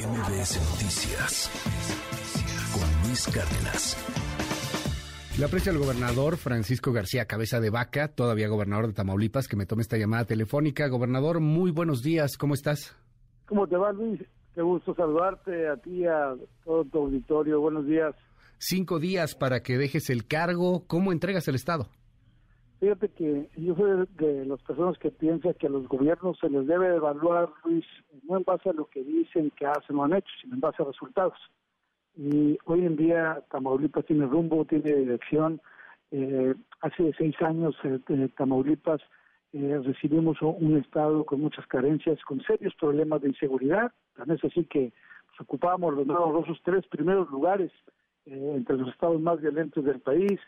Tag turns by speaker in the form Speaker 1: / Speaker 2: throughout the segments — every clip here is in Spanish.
Speaker 1: MBS Noticias con Luis Cárdenas.
Speaker 2: Le aprecio al gobernador Francisco García Cabeza de Vaca, todavía gobernador de Tamaulipas, que me tome esta llamada telefónica. Gobernador, muy buenos días, ¿cómo estás?
Speaker 3: ¿Cómo te va, Luis? Qué gusto saludarte a ti, a todo tu auditorio. Buenos días.
Speaker 2: Cinco días para que dejes el cargo. ¿Cómo entregas el Estado?
Speaker 3: Fíjate que yo soy de las personas que piensan que a los gobiernos se les debe evaluar, Luis, no en base a lo que dicen que hacen o han hecho, sino en base a resultados. Y hoy en día Tamaulipas tiene rumbo, tiene dirección. Eh, hace seis años eh, Tamaulipas eh, recibimos un estado con muchas carencias, con serios problemas de inseguridad. También es así que pues, ocupábamos los, tres primeros lugares entre los estados más violentos del país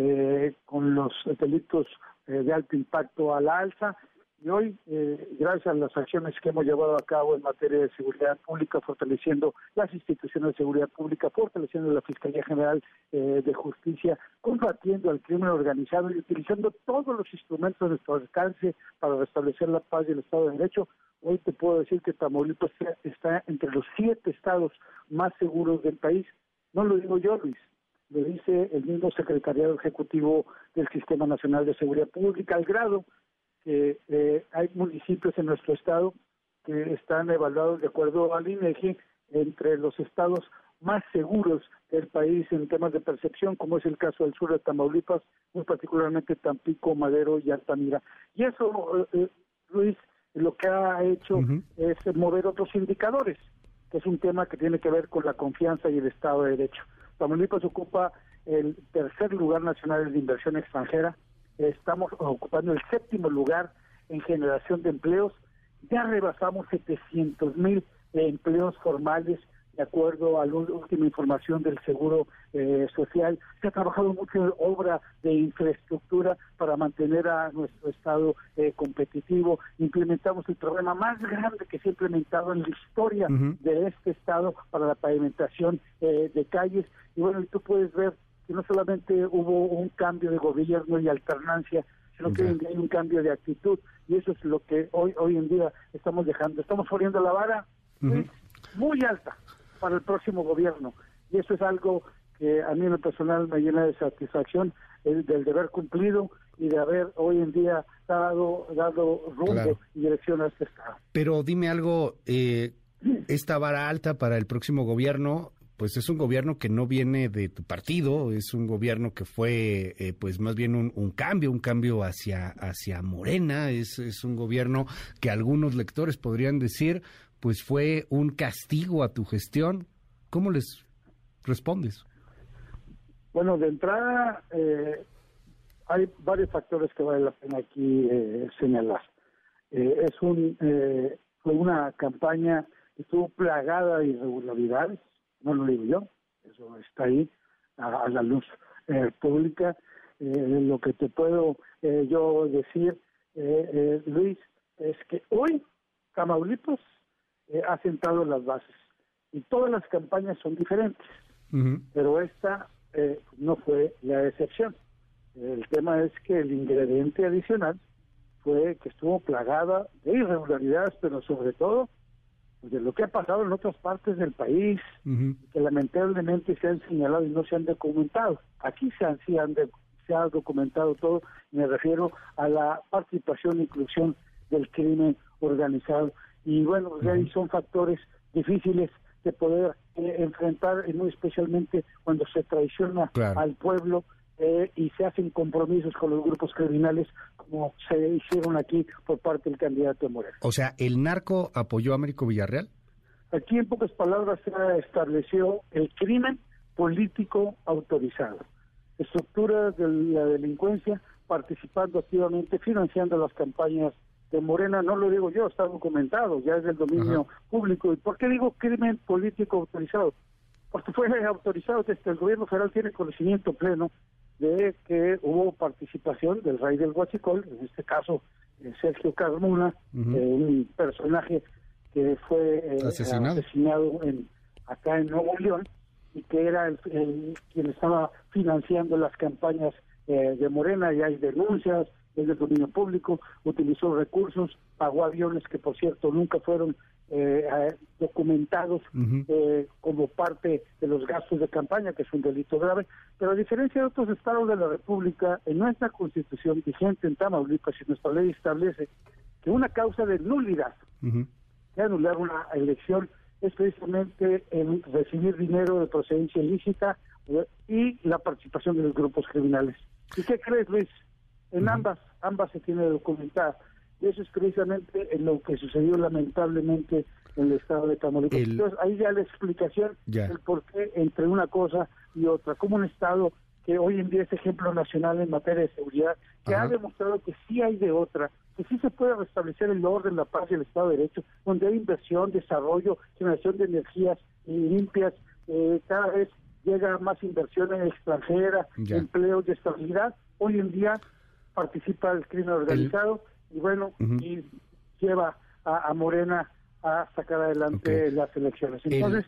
Speaker 3: eh, con los delitos eh, de alto impacto a la alza. Y hoy, eh, gracias a las acciones que hemos llevado a cabo en materia de seguridad pública, fortaleciendo las instituciones de seguridad pública, fortaleciendo la Fiscalía General eh, de Justicia, combatiendo al crimen organizado y utilizando todos los instrumentos de nuestro alcance para restablecer la paz y el Estado de Derecho, hoy te puedo decir que Tamaulipas está entre los siete estados más seguros del país. No lo digo yo, Luis, lo dice el mismo secretariado ejecutivo del Sistema Nacional de Seguridad Pública, al grado que eh, hay municipios en nuestro estado que están evaluados de acuerdo al INEGI entre los estados más seguros del país en temas de percepción, como es el caso del sur de Tamaulipas, muy particularmente Tampico, Madero y Altamira. Y eso, eh, eh, Luis, lo que ha hecho es mover otros indicadores, que es un tema que tiene que ver con la confianza y el Estado de Derecho. Tamaulipas ocupa el tercer lugar nacional de inversión extranjera, estamos ocupando el séptimo lugar en generación de empleos, ya rebasamos 700 mil empleos formales de acuerdo a la última información del Seguro eh, Social. Se ha trabajado mucho en obra de infraestructura para mantener a nuestro Estado eh, competitivo. Implementamos el programa más grande que se ha implementado en la historia de este Estado para la pavimentación eh, de calles. Y bueno, tú puedes ver que no solamente hubo un cambio de gobierno y alternancia, sino que hay un cambio de actitud. Y eso es lo que hoy, hoy en día estamos dejando. Estamos poniendo la vara muy alta para el próximo gobierno. Y eso es algo que a mí en lo personal me llena de satisfacción, el, del deber cumplido y de haber hoy en día dado, dado rumbo y dirección a este Estado.
Speaker 2: Pero dime algo, eh, esta vara alta para el próximo gobierno, pues es un gobierno que no viene de tu partido, es un gobierno que fue eh, pues más bien un, un, cambio, un cambio hacia, hacia Morena, es, es un gobierno que algunos lectores podrían decir, pues fue un castigo a tu gestión. ¿Cómo les respondes?
Speaker 3: Bueno, de entrada eh, hay varios factores que vale la pena aquí eh, señalar. Eh, es un fue una campaña que estuvo plagada de irregularidades, no lo digo yo, eso está ahí a, la luz pública. lo que te puedo yo decir, Luis, es que hoy Tamaulipas eh, ha sentado las bases. Y todas las campañas son diferentes, pero esta eh, no fue la excepción. El tema es que el ingrediente adicional fue que estuvo plagada de irregularidades, pero sobre todo pues, de lo que ha pasado en otras partes del país, que lamentablemente se han señalado y no se han documentado. Aquí se, han, se ha documentado todo, me refiero a la participación e inclusión del crimen organizado y bueno, pues ahí son factores difíciles de poder eh, enfrentar, y muy especialmente cuando se traiciona al pueblo eh, y se hacen compromisos con los grupos criminales como se hicieron aquí por parte del candidato Moreno.
Speaker 2: O sea, ¿el narco apoyó a Américo Villarreal?
Speaker 3: Aquí en pocas palabras se estableció el crimen político autorizado, estructuras de la delincuencia participando activamente, financiando las campañas de Morena, no lo digo yo, está documentado, ya es del dominio público. ¿Y por qué digo crimen político autorizado? Porque fue autorizado desde el gobierno federal tiene conocimiento pleno de que hubo participación del rey del Huachicol, en este caso eh, Sergio Carmona, eh, un personaje que fue eh, asesinado, en, acá en Nuevo León y que era el, quien estaba financiando las campañas de Morena y hay denuncias, es del dominio público, utilizó recursos, pagó aviones que por cierto nunca fueron eh, documentados eh, como parte de los gastos de campaña, que es un delito grave, pero a diferencia de otros estados de la República, en nuestra constitución vigente en Tamaulipas y nuestra ley establece que una causa de nulidad, de anular una elección, es precisamente el recibir dinero de procedencia ilícita eh, y la participación de los grupos criminales. ¿Y qué crees, Luis? En ambas, ambas se tiene documentada. Y eso es precisamente en lo que sucedió lamentablemente en el estado de Tamaulipas. Entonces, ahí ya la explicación del por qué entre una cosa y otra. Como un estado que hoy en día es ejemplo nacional en materia de seguridad, que ha demostrado que sí hay de otra, que sí se puede restablecer el orden, la paz y el Estado de Derecho, donde hay inversión, desarrollo, generación de energías limpias, eh, cada vez llega más inversión en extranjera, empleos de estabilidad. Hoy en día participa el crimen organizado y bueno, y lleva a, Morena a sacar adelante las elecciones. Entonces,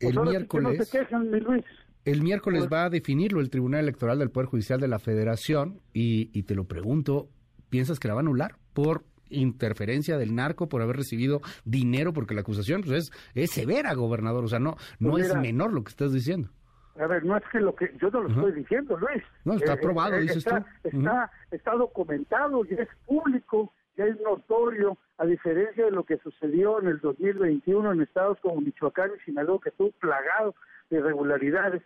Speaker 2: el, pues miércoles,
Speaker 3: no se quejan, mi Luis.
Speaker 2: El miércoles pues va a definirlo el Tribunal Electoral del Poder Judicial de la Federación y, y te lo pregunto, ¿piensas que la va a anular por interferencia del narco por haber recibido dinero porque la acusación pues es, es severa, gobernador, o sea, no no pues es menor lo que estás diciendo.
Speaker 3: A ver, no es que lo que yo no lo estoy diciendo, Luis.
Speaker 2: No, está aprobado, eh, dices
Speaker 3: está, tú. Está, está documentado y es público, ya es notorio, a diferencia de lo que sucedió en el 2021 en estados como Michoacán y Sinaloa, que estuvo plagado de irregularidades.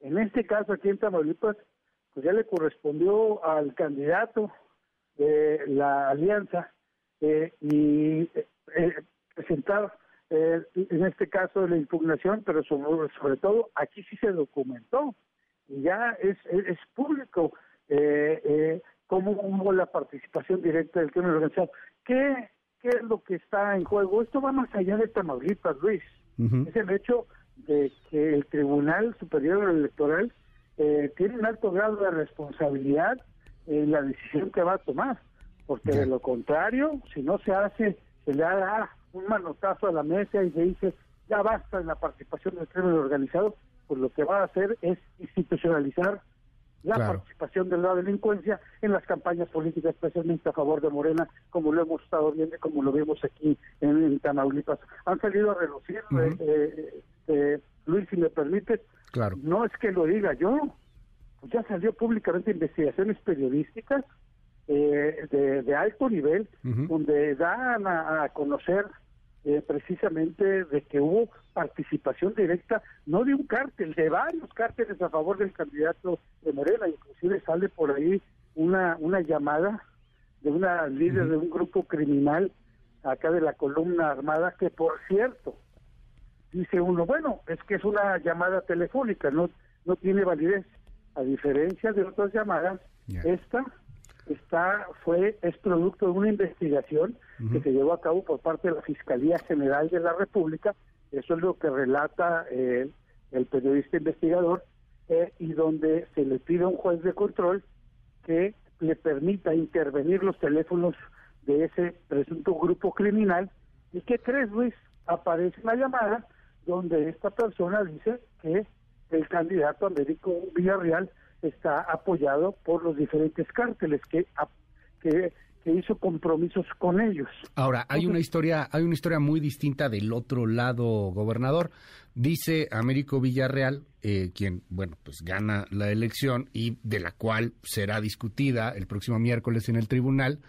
Speaker 3: En este caso, aquí en Tamaulipas, pues ya le correspondió al candidato de la alianza eh, y eh, presentar eh, en este caso la impugnación, pero sobre, sobre todo aquí sí se documentó y ya es, es, público eh, eh, cómo hubo la participación directa del crimen organizado. ¿Qué, ¿Qué es lo que está en juego? Esto va más allá de Tamaulipas, Luis. Es el hecho de que el Tribunal Superior Electoral eh, tiene un alto grado de responsabilidad en la decisión que va a tomar, porque de lo contrario, si no se hace, se le da un manotazo a la mesa y se dice, ya basta en la participación del crimen organizado, pues lo que va a hacer es institucionalizar la participación de la delincuencia en las campañas políticas, especialmente a favor de Morena, como lo hemos estado viendo y como lo vemos aquí en, Tamaulipas. Han salido a relucir, eh, eh, eh, Luis, si me permite,
Speaker 2: claro.
Speaker 3: no es que lo diga yo, ya salió públicamente investigaciones periodísticas de, de, alto nivel, donde dan a conocer eh, precisamente de que hubo participación directa, no de un cártel, de varios cárteles a favor del candidato de Morena, inclusive sale por ahí una, una llamada de una líder de un grupo criminal acá de la columna armada, que por cierto, dice uno, bueno, es que es una llamada telefónica, no, no tiene validez, a diferencia de otras llamadas, esta está fue es producto de una investigación que se llevó a cabo por parte de la Fiscalía General de la República. Eso es lo que relata eh, el periodista investigador eh, y donde se le pide a un juez de control que le permita intervenir los teléfonos de ese presunto grupo criminal. Y qué crees Luis aparece una llamada donde esta persona dice que el candidato Américo Villarreal está apoyado por los diferentes cárteles que, que, hizo compromisos con ellos.
Speaker 2: Ahora, hay una historia, hay una historia muy distinta del otro lado, gobernador. Dice Américo Villarreal, eh, quien, bueno, pues gana la elección y de la cual será discutida el próximo miércoles en el tribunal,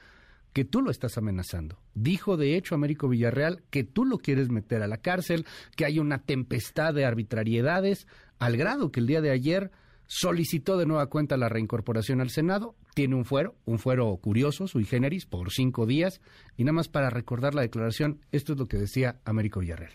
Speaker 2: que tú lo estás amenazando. Dijo, de hecho, Américo Villarreal que tú lo quieres meter a la cárcel, que hay una tempestad de arbitrariedades, al grado que el día de ayer solicitó de nueva cuenta la reincorporación al Senado, tiene un fuero, un fuero curioso, sui generis, por cinco días, y nada más para recordar la declaración, esto es lo que decía Américo Villarreal.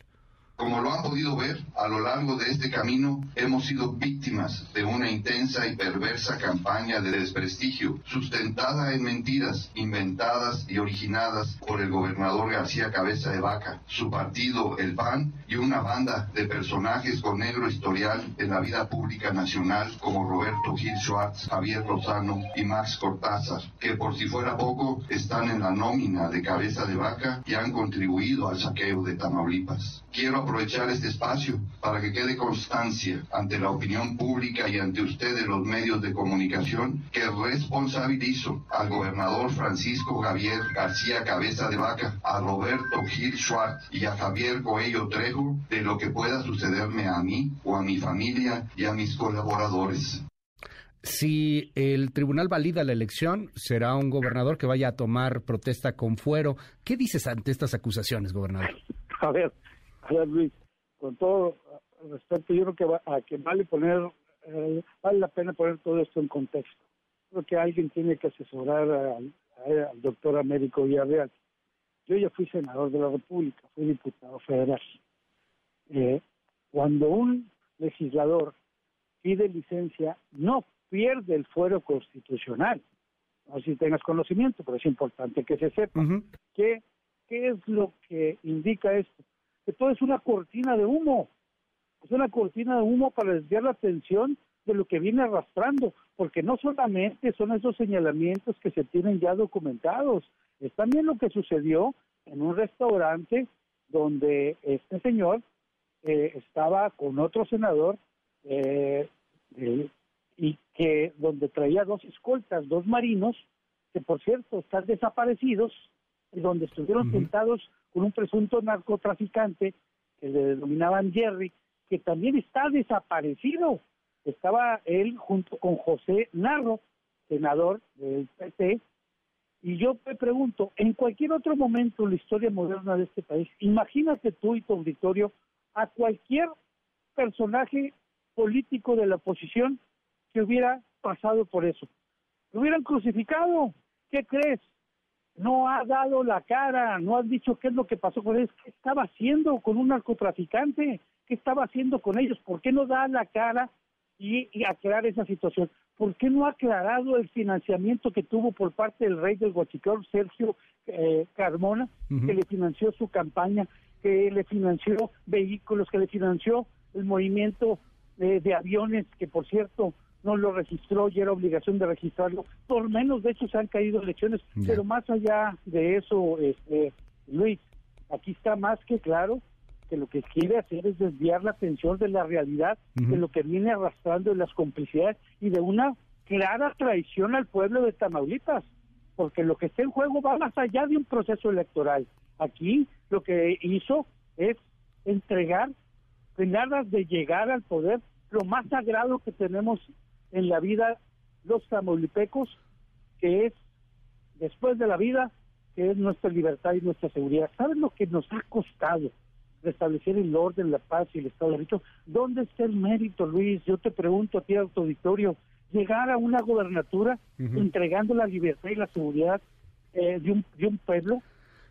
Speaker 4: Como lo han podido ver, a lo largo de este camino hemos sido víctimas de una intensa y perversa campaña de desprestigio, sustentada en mentiras, inventadas y originadas por el gobernador García Cabeza de Vaca, su partido, el PAN, y una banda de personajes con negro historial en la vida pública nacional como Roberto Gil Schwartz, Javier Lozano y Max Cortázar, que por si fuera poco están en la nómina de Cabeza de Vaca y han contribuido al saqueo de Tamaulipas. Quiero aprovechar este espacio para que quede constancia ante la opinión pública y ante ustedes los medios de comunicación que responsabilizo al gobernador Francisco Javier García Cabeza de Vaca, a Roberto Gil Schwartz y a Javier Coello Trejo de lo que pueda sucederme a mí o a mi familia y a mis colaboradores.
Speaker 2: Si el tribunal valida la elección, será un gobernador que vaya a tomar protesta con fuero. ¿Qué dices ante estas acusaciones, gobernador?
Speaker 3: A ver, a ver, Luis, con todo respeto, yo creo que, va, a que vale poner, eh, vale la pena poner todo esto en contexto. Creo que alguien tiene que asesorar al, al doctor Américo Villarreal. Yo ya fui senador de la República, fui diputado federal. Eh, cuando un legislador pide licencia, no pierde el fuero constitucional. No sé si tengas conocimiento, pero es importante que se sepa. ¿Qué, ¿Qué es lo que indica esto? Que todo es una cortina de humo. Es una cortina de humo para desviar la atención de lo que viene arrastrando, porque no solamente son esos señalamientos que se tienen ya documentados, es también lo que sucedió en un restaurante donde este señor eh, estaba con otro senador eh, y que donde traía dos escoltas, dos marinos, que por cierto están desaparecidos, y donde estuvieron sentados con un presunto narcotraficante que le denominaban Jerry, que también está desaparecido. Estaba él junto con José Narro, senador del PT, y yo me pregunto, en cualquier otro momento en la historia moderna de este país, imagínate tú y tu auditorio a cualquier personaje político de la oposición que hubiera pasado por eso. Lo hubieran crucificado. ¿Qué crees? No ha dado la cara, no ha dicho qué es lo que pasó con él, qué estaba haciendo con un narcotraficante, qué estaba haciendo con ellos, por qué no da la cara y, aclarar esa situación. ¿Por qué no ha aclarado el financiamiento que tuvo por parte del rey del Guachicor, Sergio eh, Carmona, que le financió su campaña, que le financió vehículos, que le financió el movimiento eh, de aviones, que por cierto no lo registró y era obligación de registrarlo. Por menos de hecho se han caído elecciones, pero más allá de eso, este, Luis, aquí está más que claro que lo que quiere hacer es desviar la atención de la realidad, de lo que viene arrastrando de las complicidades y de una clara traición al pueblo de Tamaulipas, porque lo que está en juego va más allá de un proceso electoral. Aquí lo que hizo es entregar, nada de llegar al poder, lo más sagrado que tenemos en la vida los tamaulipecos, que es después de la vida, que es nuestra libertad y nuestra seguridad. ¿Saben lo que nos ha costado restablecer el orden, la paz y el Estado de Derecho? ¿Dónde está el mérito, Luis? Yo te pregunto a ti, auditorio, llegar a una gobernatura entregando la libertad y la seguridad eh, de, un, de un pueblo.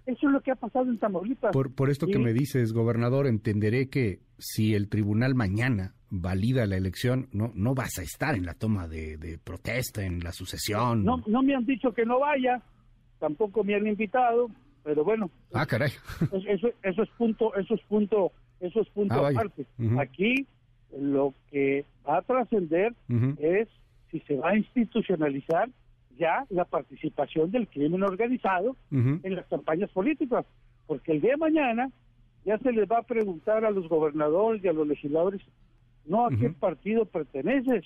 Speaker 3: Eso es lo que ha pasado en Tamaulipas.
Speaker 2: Por, por esto que me dices, gobernador, entenderé que si el tribunal mañana valida la elección, no, no vas a estar en la toma de, protesta, en la sucesión.
Speaker 3: No, no me han dicho que no vaya, tampoco me han invitado, pero bueno.
Speaker 2: Ah, caray.
Speaker 3: Eso, eso es punto, eso es punto, eso es punto ah, aparte. Aquí lo que va a trascender es si se va a institucionalizar ya la participación del crimen organizado en las campañas políticas, porque el día de mañana ya se les va a preguntar a los gobernadores y a los legisladores no a qué partido perteneces,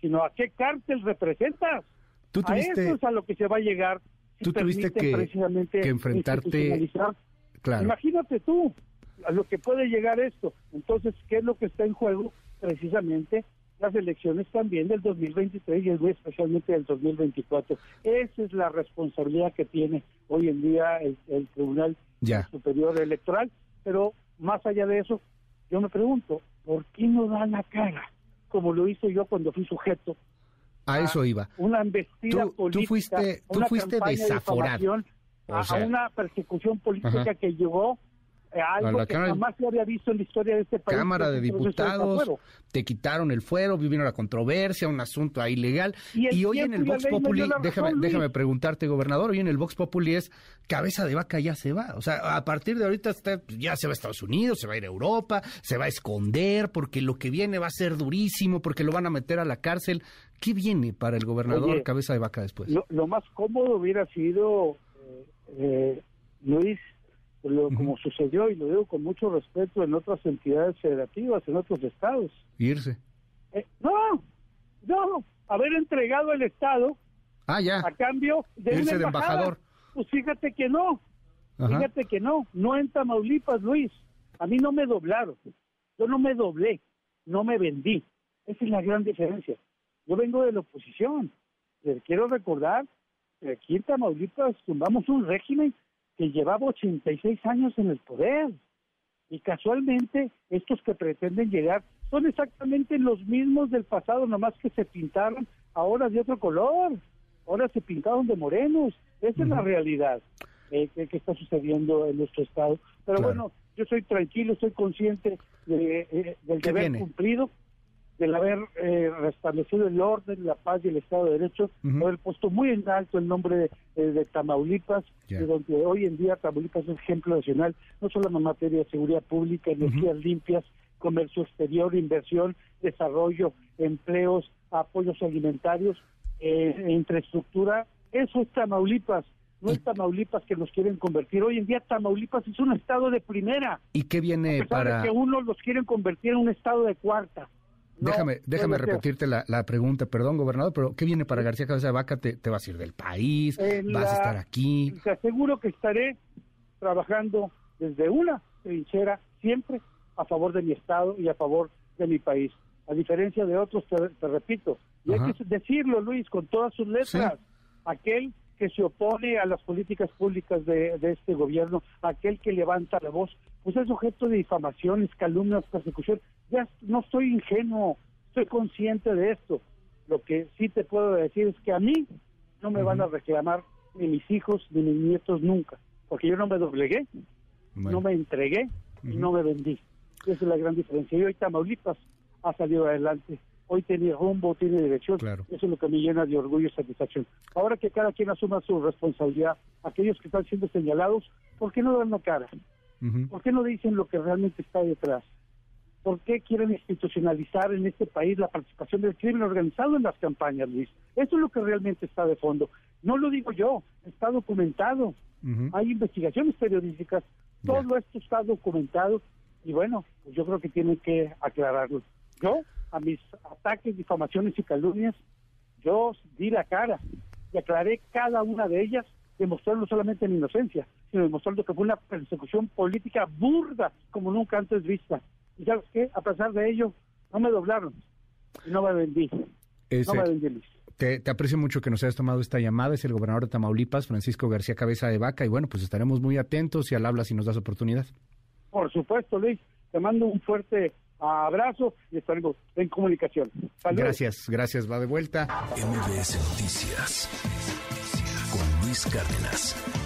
Speaker 3: sino a qué cártel representas. ¿Tú a eso es a lo que se va a llegar.
Speaker 2: tú tuviste que, precisamente que enfrentarte.
Speaker 3: Claro. Imagínate tú a lo que puede llegar esto. Entonces, ¿qué es lo que está en juego? Precisamente las elecciones también del 2023 y muy especialmente del 2024. Esa es la responsabilidad que tiene hoy en día el, Tribunal Superior Electoral. Pero más allá de eso, yo me pregunto, ¿por qué no da la cara? Como lo hice yo cuando fui sujeto.
Speaker 2: A, eso iba.
Speaker 3: Una embestida política.
Speaker 2: Tú fuiste, tú fuiste desaforado.
Speaker 3: a, una persecución política que llegó algo que jamás se había visto en la historia de este país.
Speaker 2: Cámara de Diputados, te quitaron el fuero, vivieron la controversia, un asunto ahí legal. Y, hoy en el Vox Populi, déjame, déjame preguntarte, gobernador, hoy en el Vox Populi es cabeza de vaca ya se va. O sea, a partir de ahorita ya se va a Estados Unidos, se va a ir a Europa, se va a esconder, porque lo que viene va a ser durísimo, porque lo van a meter a la cárcel. ¿Qué viene para el gobernador cabeza de vaca después?
Speaker 3: Lo, más cómodo hubiera sido, eh, eh, Luis, como sucedió, y lo digo con mucho respeto, en otras entidades federativas, en otros estados.
Speaker 2: Irse.
Speaker 3: Eh, no, no, haber entregado el Estado
Speaker 2: ah, ya.
Speaker 3: a cambio de
Speaker 2: Irse de embajador.
Speaker 3: Pues fíjate que no, fíjate que no, no en Tamaulipas, Luis. A mí no me doblaron, yo no me doblé, no me vendí. Esa es la gran diferencia. Yo vengo de la oposición. Les quiero recordar que aquí en Tamaulipas tumbamos un régimen que llevaba 86 años en el poder. Y casualmente estos que pretenden llegar son exactamente los mismos del pasado, nomás que se pintaron ahora de otro color, ahora se pintaron de morenos. Esa es la realidad eh, que, está sucediendo en nuestro estado. Pero bueno, yo soy tranquilo, soy consciente de, eh, del deber cumplido del haber eh, restablecido el orden, la paz y el Estado de Derecho, haber puesto muy en alto el nombre de, Tamaulipas, de donde hoy en día Tamaulipas es un ejemplo nacional, no solo en materia de seguridad pública, energías limpias, comercio exterior, inversión, desarrollo, empleos, apoyos alimentarios, eh, infraestructura. Eso es Tamaulipas. No es Tamaulipas que nos quieren convertir. Hoy en día Tamaulipas es un estado de primera.
Speaker 2: ¿Y qué viene para...?
Speaker 3: que uno los quieren convertir en un estado de cuarta
Speaker 2: déjame déjame repetirte la, pregunta, perdón, gobernador, pero ¿qué viene para García Cabeza de Vaca? ¿Te, vas a ir del país? ¿Vas a estar aquí?
Speaker 3: Te aseguro que estaré trabajando desde una trinchera siempre a favor de mi Estado y a favor de mi país. A diferencia de otros, te, repito, y hay que decirlo, Luis, con todas sus letras, aquel que se opone a las políticas públicas de, de, este gobierno, aquel que levanta la voz, pues es objeto de difamaciones, calumnias, persecución. Ya no soy ingenuo, soy consciente de esto. Lo que sí te puedo decir es que a mí no me van a reclamar ni mis hijos ni mis nietos nunca, porque yo no me doblegué, no me entregué y no me vendí. Esa es la gran diferencia. Y hoy Tamaulipas ha salido adelante hoy tiene rumbo, tiene dirección. Eso es lo que me llena de orgullo y satisfacción. Ahora que cada quien asuma su responsabilidad, aquellos que están siendo señalados, ¿por qué no dan la cara? ¿Por qué no dicen lo que realmente está detrás? ¿Por qué quieren institucionalizar en este país la participación del crimen organizado en las campañas, Luis? Eso es lo que realmente está de fondo. No lo digo yo, está documentado. Hay investigaciones periodísticas, todo esto está documentado y bueno, pues yo creo que tienen que aclararlo. Yo a mis ataques, difamaciones y calumnias, yo di la cara y aclaré cada una de ellas, demostrando solamente mi inocencia, sino demostrando que fue una persecución política burda como nunca antes vista. Y sabes qué, a pesar de ello, no me doblaron y no me vendí. no me vendí,
Speaker 2: Te, te, aprecio mucho que nos hayas tomado esta llamada. Es el gobernador de Tamaulipas, Francisco García Cabeza de Vaca. Y bueno, pues estaremos muy atentos y al habla si nos das oportunidad.
Speaker 3: Por supuesto, Luis. Te mando un fuerte abrazo y estaremos en comunicación.
Speaker 2: Gracias, gracias. Va de vuelta.
Speaker 1: MBS Noticias con Luis Cárdenas.